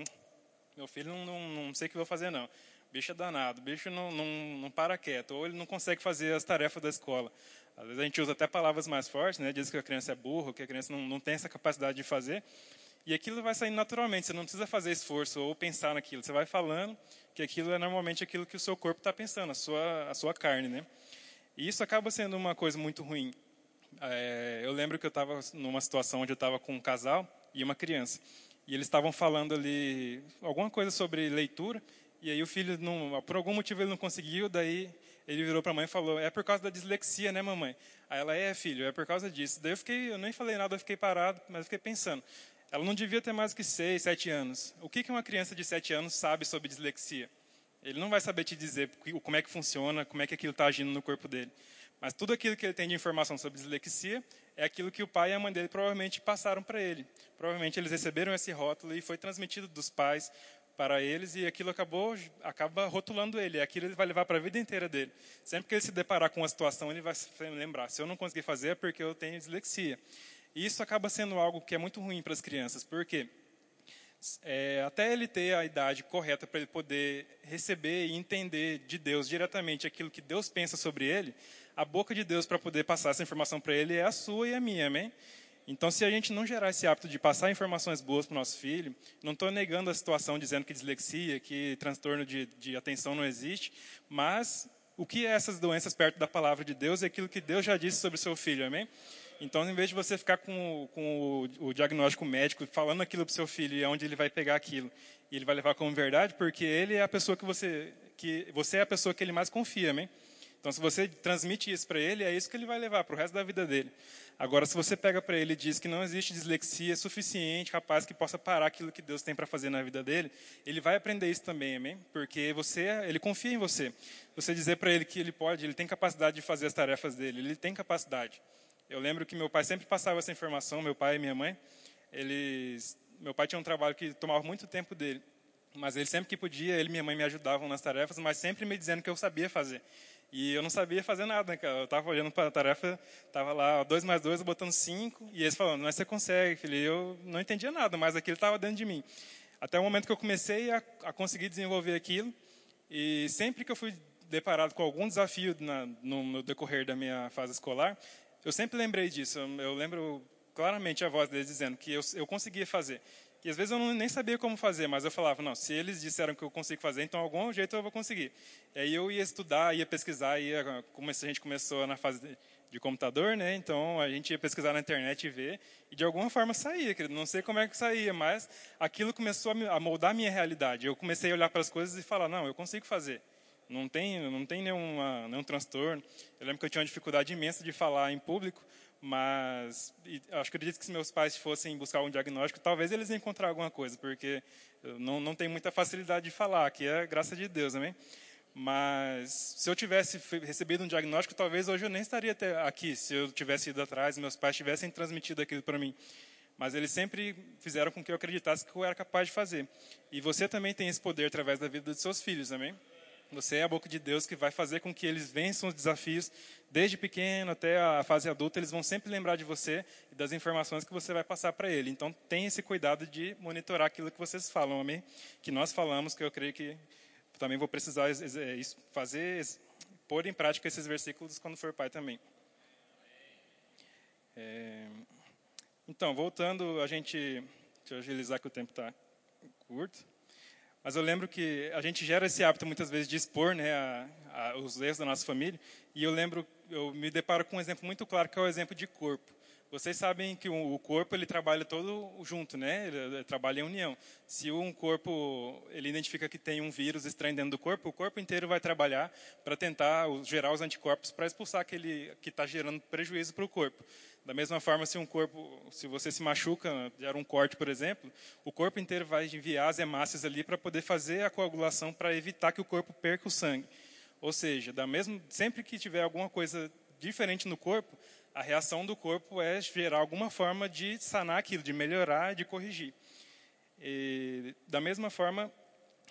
meu filho não, não, não sei o que vou fazer não. bicho é danado, bicho não, não, não para quieto, ou ele não consegue fazer as tarefas da escola. Às vezes a gente usa até palavras mais fortes, né? diz que a criança é burra, que a criança não, não tem essa capacidade de fazer. E aquilo vai saindo naturalmente, você não precisa fazer esforço ou pensar naquilo. Você vai falando que aquilo é normalmente aquilo que o seu corpo está pensando, a sua, a sua carne, né? E isso acaba sendo uma coisa muito ruim. É, eu lembro que eu estava numa situação onde eu estava com um casal e uma criança. E eles estavam falando ali alguma coisa sobre leitura. E aí o filho, não, por algum motivo, ele não conseguiu. Daí ele virou para a mãe e falou: É por causa da dislexia, né, mamãe? Aí ela: É, filho, é por causa disso. Daí eu fiquei, eu nem falei nada, eu fiquei parado, mas fiquei pensando. Ela não devia ter mais que seis, sete anos. O que uma criança de sete anos sabe sobre dislexia? Ele não vai saber te dizer como é que funciona, como é que aquilo está agindo no corpo dele. Mas tudo aquilo que ele tem de informação sobre dislexia é aquilo que o pai e a mãe dele provavelmente passaram para ele. Provavelmente eles receberam esse rótulo e foi transmitido dos pais para eles e aquilo acabou acaba rotulando ele. Aquilo ele vai levar para a vida inteira dele. Sempre que ele se deparar com uma situação, ele vai se lembrar: se eu não conseguir fazer é porque eu tenho dislexia. E isso acaba sendo algo que é muito ruim para as crianças, porque é, até ele ter a idade correta para ele poder receber e entender de Deus diretamente aquilo que Deus pensa sobre ele, a boca de Deus para poder passar essa informação para ele é a sua e a minha, amém? Então, se a gente não gerar esse hábito de passar informações boas para o nosso filho, não estou negando a situação dizendo que dislexia, que transtorno de, de atenção não existe, mas o que é essas doenças perto da palavra de Deus é aquilo que Deus já disse sobre o seu filho, amém? Então, em vez de você ficar com, com o, o, diagnóstico médico, falando aquilo para o seu filho e onde ele vai pegar aquilo, e ele vai levar como verdade, porque ele é a pessoa que você, que você é a pessoa que ele mais confia, amém? Então, se você transmite isso para ele, é isso que ele vai levar para o resto da vida dele. Agora, se você pega para ele e diz que não existe dislexia suficiente, capaz que possa parar aquilo que Deus tem para fazer na vida dele, ele vai aprender isso também, amém? Porque você, ele confia em você. Você dizer para ele que ele pode, ele tem capacidade de fazer as tarefas dele, ele tem capacidade. Eu lembro que meu pai sempre passava essa informação, meu pai e minha mãe. Eles, meu pai tinha um trabalho que tomava muito tempo dele, mas ele sempre que podia, ele e minha mãe me ajudavam nas tarefas, mas sempre me dizendo que eu sabia fazer. E eu não sabia fazer nada, né, Eu estava olhando para a tarefa, estava lá, dois mais dois, botando cinco, e eles falando, mas você consegue, filho. E eu não entendia nada, mas aquilo estava dentro de mim. Até o momento que eu comecei a, a conseguir desenvolver aquilo, e sempre que eu fui deparado com algum desafio na, no, no, decorrer da minha fase escolar, eu sempre lembrei disso. Eu lembro claramente a voz deles dizendo que eu, eu conseguia fazer. Às vezes eu não, nem sabia como fazer, mas eu falava, não, se eles disseram que eu consigo fazer, então algum jeito eu vou conseguir. E aí eu ia estudar, ia pesquisar, ia, como a gente começou na fase de, de computador, né? Então a gente ia pesquisar na internet e ver, e de alguma forma saía, querido. Não sei como é que saía, mas aquilo começou a moldar a minha realidade. Eu comecei a olhar para as coisas e falar, não, eu consigo fazer não tem, não tem nenhuma, nenhum transtorno. Eu lembro que eu tinha uma dificuldade imensa de falar em público, mas acho que acredito que se meus pais fossem buscar um diagnóstico, talvez eles encontrar alguma coisa, porque não, não tenho muita facilidade de falar, que é graça de Deus, amém? Mas se eu tivesse recebido um diagnóstico, talvez hoje eu nem estaria aqui, se eu tivesse ido atrás, meus pais tivessem transmitido aquilo para mim. Mas eles sempre fizeram com que eu acreditasse que eu era capaz de fazer. E você também tem esse poder através da vida dos seus filhos, amém? Você é a boca de Deus que vai fazer com que eles vençam os desafios desde pequeno até a fase adulta. Eles vão sempre lembrar de você e das informações que você vai passar para ele. Então, tenha esse cuidado de monitorar aquilo que vocês falam, amém? Que nós falamos, que eu creio que também vou precisar fazer, pôr em prática esses versículos quando for pai também. É, então, voltando, a gente. Deixa eu agilizar que o tempo está curto. Mas eu lembro que a gente gera esse hábito muitas vezes de expor né, a, a, os erros da nossa família. E eu lembro, eu me deparo com um exemplo muito claro, que é o exemplo de corpo. Vocês sabem que o corpo ele trabalha todo junto, né? Ele trabalha em união. Se um corpo ele identifica que tem um vírus estranho dentro do corpo, o corpo inteiro vai trabalhar para tentar gerar os anticorpos para expulsar aquele que está gerando prejuízo para o corpo. Da mesma forma, se um corpo, se você se machuca, gera um corte, por exemplo, o corpo inteiro vai enviar as hemácias ali para poder fazer a coagulação para evitar que o corpo perca o sangue. Ou seja, da mesma, sempre que tiver alguma coisa diferente no corpo, a reação do corpo é gerar alguma forma de sanar aquilo, de melhorar, de corrigir. E, da mesma forma,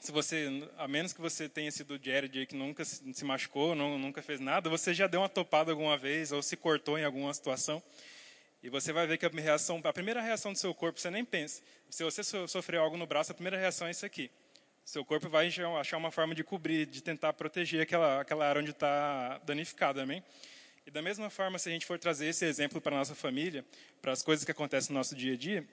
se você, a menos que você tenha sido Jared que nunca se machucou, não, nunca fez nada, você já deu uma topada alguma vez ou se cortou em alguma situação. E você vai ver que a, reação, a primeira reação do seu corpo, você nem pensa. Se você sofreu algo no braço, a primeira reação é isso aqui. Seu corpo vai achar uma forma de cobrir, de tentar proteger aquela, aquela área onde está danificada, amém? E da mesma forma, se a gente for trazer esse exemplo para a nossa família, para as coisas que acontecem no nosso dia a dia,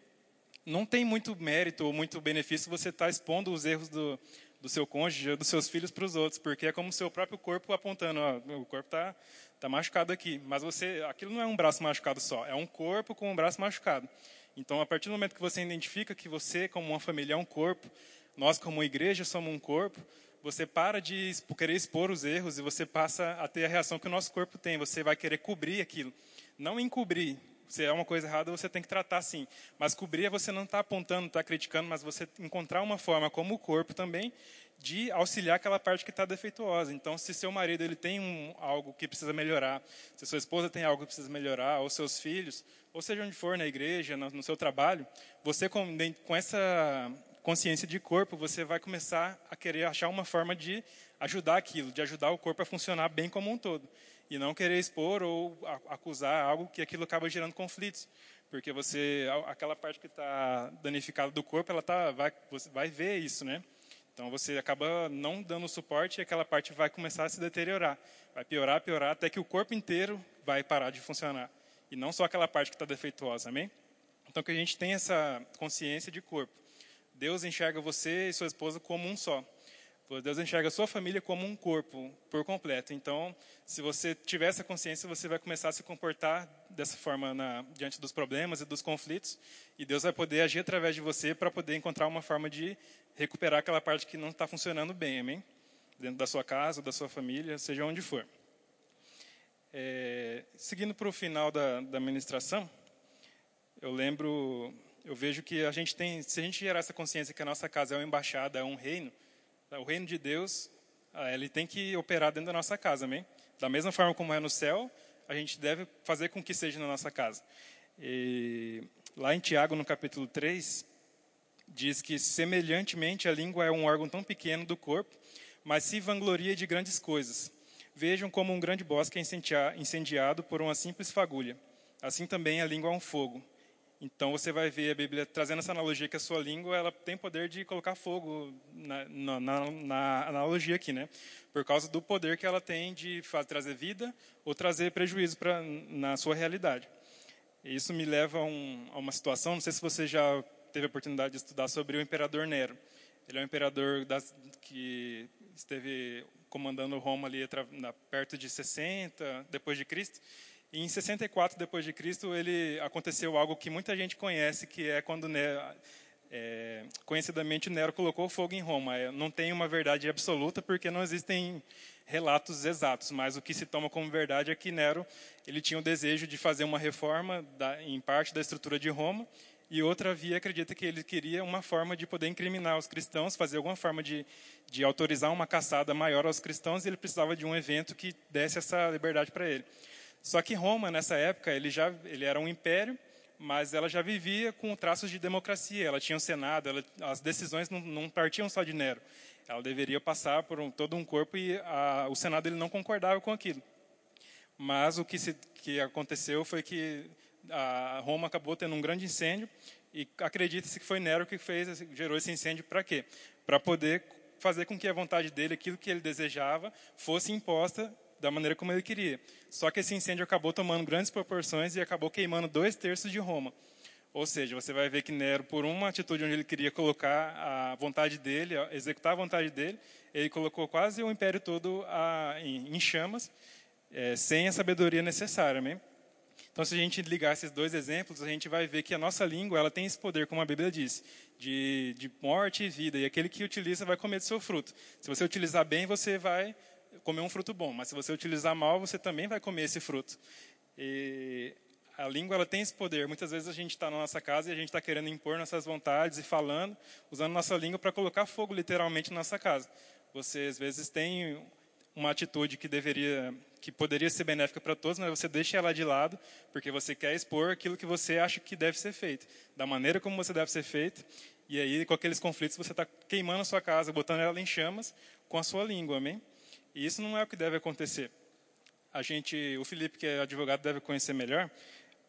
não tem muito mérito ou muito benefício você estar tá expondo os erros do, do seu cônjuge dos seus filhos para os outros, porque é como o seu próprio corpo apontando, ó, o corpo está tá machucado aqui, mas você, aquilo não é um braço machucado só, é um corpo com um braço machucado. Então, a partir do momento que você identifica que você, como uma família, é um corpo, nós, como igreja, somos um corpo, você para de querer expor os erros e você passa a ter a reação que o nosso corpo tem. Você vai querer cobrir aquilo. Não encobrir. Se é uma coisa errada, você tem que tratar sim. Mas cobrir é você não estar tá apontando, estar tá criticando, mas você encontrar uma forma, como o corpo também, de auxiliar aquela parte que está defeituosa. Então, se seu marido ele tem um, algo que precisa melhorar, se sua esposa tem algo que precisa melhorar, ou seus filhos, ou seja onde for, na igreja, no, no seu trabalho, você com, com essa consciência de corpo, você vai começar a querer achar uma forma de ajudar aquilo, de ajudar o corpo a funcionar bem como um todo. E não querer expor ou acusar algo que aquilo acaba gerando conflitos. Porque você, aquela parte que está danificada do corpo, ela tá, vai, você vai ver isso, né? Então você acaba não dando suporte e aquela parte vai começar a se deteriorar. Vai piorar, piorar, até que o corpo inteiro vai parar de funcionar. E não só aquela parte que está defeituosa, amém? Então que a gente tenha essa consciência de corpo. Deus enxerga você e sua esposa como um só. Deus enxerga a sua família como um corpo por completo. Então, se você tiver essa consciência, você vai começar a se comportar dessa forma na, diante dos problemas e dos conflitos, e Deus vai poder agir através de você para poder encontrar uma forma de recuperar aquela parte que não está funcionando bem, amém? Dentro da sua casa, da sua família, seja onde for. É, seguindo para o final da, da ministração, eu lembro eu vejo que a gente tem, se a gente gerar essa consciência que a nossa casa é uma embaixada, é um reino, o reino de Deus, ah, ele tem que operar dentro da nossa casa, amém? Da mesma forma como é no céu, a gente deve fazer com que seja na nossa casa. E lá em Tiago, no capítulo 3, diz que semelhantemente a língua é um órgão tão pequeno do corpo, mas se vangloria de grandes coisas. Vejam como um grande bosque é incendiado por uma simples fagulha. Assim também a língua é um fogo então você vai ver a Bíblia trazendo essa analogia que a sua língua ela tem poder de colocar fogo na, na, na, na analogia aqui, né? Por causa do poder que ela tem de fazer, trazer vida ou trazer prejuízo para na sua realidade. Isso me leva a, um, a, uma situação. Não sei se você já teve a oportunidade de estudar sobre o imperador Nero. Ele é um imperador das, que esteve comandando Roma ali perto de 60 depois de Cristo e em 64 depois de Cristo, ele aconteceu algo que muita gente conhece, que é quando Nero, é, conhecidamente Nero colocou fogo em Roma. É, não tem uma verdade absoluta porque não existem relatos exatos, mas o que se toma como verdade é que Nero ele tinha o desejo de fazer uma reforma da, em parte da estrutura de Roma e outra via acredita que ele queria uma forma de poder incriminar os cristãos, fazer alguma forma de, de autorizar uma caçada maior aos cristãos e ele precisava de um evento que desse essa liberdade para ele. Só que Roma, nessa época, ele, já, ele era um império, mas ela já vivia com traços de democracia. Ela tinha um Senado, ela, as decisões não, não, partiam só de Nero. Ela deveria passar por um, todo um corpo e a, o Senado ele não concordava com aquilo. Mas o que, se, que aconteceu foi que Roma acabou tendo um grande incêndio e acredita-se que foi Nero que fez, gerou esse incêndio para quê? Para poder fazer com que a vontade dele, aquilo que ele desejava, fosse imposta da maneira como ele queria. Só que esse incêndio acabou tomando grandes proporções e acabou queimando dois terços de Roma. Ou seja, você vai ver que Nero, por uma atitude onde ele queria colocar a vontade dele, executar a vontade dele, ele colocou quase o império todo a, em, em, chamas, é, sem a sabedoria necessária. Né? Então, se a gente ligar esses dois exemplos, a gente vai ver que a nossa língua ela tem esse poder, como a Bíblia diz, de, de morte e vida. E aquele que utiliza vai comer do seu fruto. Se você utilizar bem, você vai comer um fruto bom, mas se você utilizar mal, você também vai comer esse fruto. E a língua ela tem esse poder. Muitas vezes a gente está na nossa casa e a gente está querendo impor nossas vontades e falando, usando nossa língua para colocar fogo literalmente na nossa casa. Você às vezes tem uma atitude que deveria, que poderia ser benéfica para todos, mas você deixa ela de lado porque você quer expor aquilo que você acha que deve ser feito, da maneira como você deve ser feito. E aí, com aqueles conflitos, você está queimando a sua casa, botando ela em chamas com a sua língua, amém? E isso não é o que deve acontecer. A gente, o Felipe, que é advogado, deve conhecer melhor,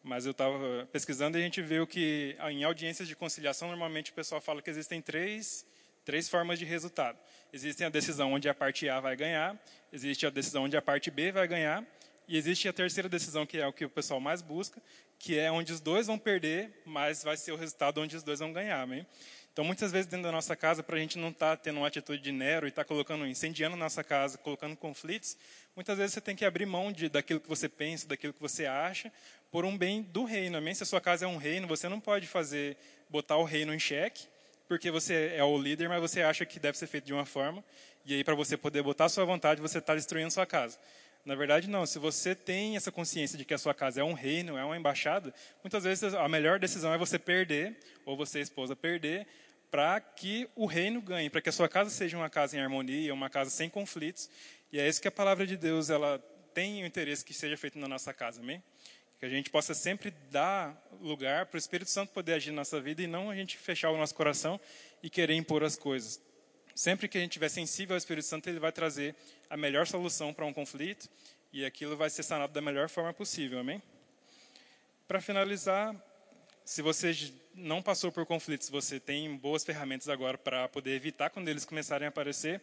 mas eu estava pesquisando e a gente viu que em audiências de conciliação, normalmente o pessoal fala que existem três, três formas de resultado. Existe a decisão onde a parte A vai ganhar, existe a decisão onde a parte B vai ganhar, E existe a terceira decisão, que é o que o pessoal mais busca, que é onde os dois vão perder, mas vai ser o resultado onde os dois vão ganhar, amém? Então, muitas vezes dentro da nossa casa, para a gente não estar tá tendo uma atitude de Nero e estar tá colocando, incendiando nossa casa, colocando conflitos, muitas vezes você tem que abrir mão de, daquilo que você pensa, daquilo que você acha, por um bem do reino. Amém? Se a sua casa é um reino, você não pode fazer, botar o reino em xeque, porque você é o líder, mas você acha que deve ser feito de uma forma, e aí para você poder botar a sua vontade, você está destruindo a sua casa. Na verdade, não. Se você tem essa consciência de que a sua casa é um reino, é uma embaixada, muitas vezes a melhor decisão é você perder, ou você, esposa, perder, para que o reino ganhe, para que a sua casa seja uma casa em harmonia, uma casa sem conflitos. E é isso que a palavra de Deus ela tem o interesse que seja feito na nossa casa, amém? Que a gente possa sempre dar lugar para o Espírito Santo poder agir na nossa vida e não a gente fechar o nosso coração e querer impor as coisas. Sempre que a gente estiver sensível ao Espírito Santo, ele vai trazer a melhor solução para um conflito e aquilo vai ser sanado da melhor forma possível, amém? Para finalizar, se você não passou por conflitos, você tem boas ferramentas agora para poder evitar quando eles começarem a aparecer.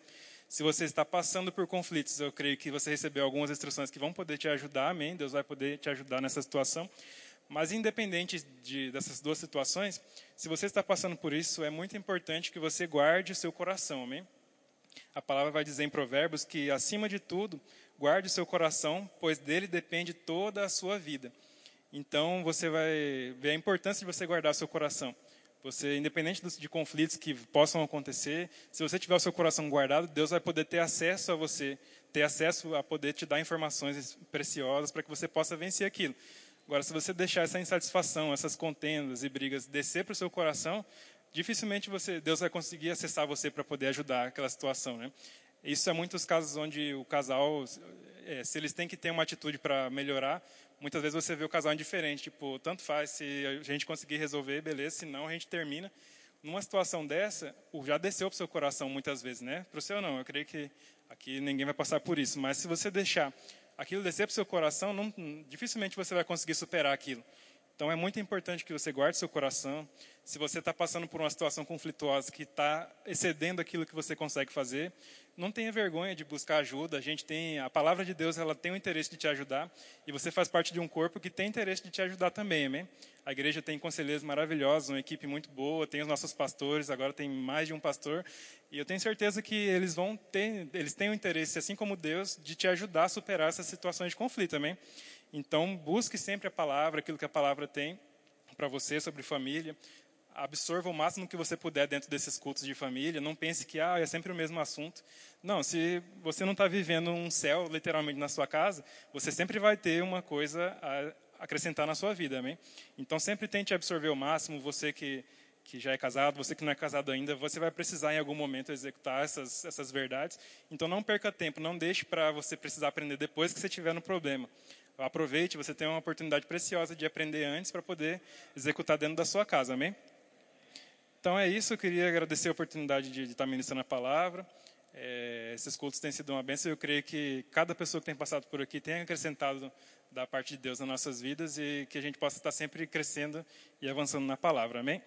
Se você está passando por conflitos, eu creio que você recebeu algumas instruções que vão poder te ajudar, amém? Deus vai poder te ajudar nessa situação. Mas independente de, dessas duas situações, se você está passando por isso, é muito importante que você guarde o seu coração, amém? A palavra vai dizer em Provérbios que, acima de tudo, guarde o seu coração, pois dele depende toda a sua vida. Então você vai ver a importância de você guardar seu coração. Você, independente de conflitos que possam acontecer, se você tiver o seu coração guardado, Deus vai poder ter acesso a você, ter acesso a poder te dar informações preciosas para que você possa vencer aquilo. Agora, se você deixar essa insatisfação, essas contendas e brigas descer para o seu coração, dificilmente você, Deus vai conseguir acessar você para poder ajudar aquela situação, né? Isso é muitos casos onde o casal, é, se eles têm que ter uma atitude para melhorar, muitas vezes você vê o casal indiferente, tipo, tanto faz, se a gente conseguir resolver, beleza, se não, a gente termina. Numa situação dessa, já desceu para o seu coração muitas vezes, né? Para o seu não, eu creio que aqui ninguém vai passar por isso, mas se você deixar aquilo descer para o seu coração, não, dificilmente você vai conseguir superar aquilo. Então é muito importante que você guarde seu coração. Se você está passando por uma situação conflituosa que está excedendo aquilo que você consegue fazer, não tenha vergonha de buscar ajuda. A gente tem a palavra de Deus, ela tem o interesse de te ajudar e você faz parte de um corpo que tem interesse de te ajudar também, amém? A igreja tem conselheiros maravilhosos, uma equipe muito boa, tem os nossos pastores, agora tem mais de um pastor e eu tenho certeza que eles vão ter, eles têm o interesse, assim como Deus, de te ajudar a superar essas situações de conflito, amém? Então, busque sempre a palavra, aquilo que a palavra tem para você sobre família. Absorva o máximo que você puder dentro desses cultos de família. Não pense que ah, é sempre o mesmo assunto. Não, se você não está vivendo um céu literalmente na sua casa, você sempre vai ter uma coisa a acrescentar na sua vida, amém? Então, sempre tente absorver o máximo. Você que que já é casado, você que não é casado ainda, você vai precisar em algum momento executar essas, essas verdades. Então não perca tempo, não deixe para você precisar aprender depois que você estiver no problema. Aproveite, você tem uma oportunidade preciosa de aprender antes para poder executar dentro da sua casa, amém? Então é isso, eu queria agradecer a oportunidade de, de estar ministrando a palavra. É, esses cultos têm sido uma bênção. Eu creio que cada pessoa que tem passado por aqui tem acrescentado da parte de Deus nas nossas vidas e que a gente possa estar sempre crescendo e avançando na palavra. Amém?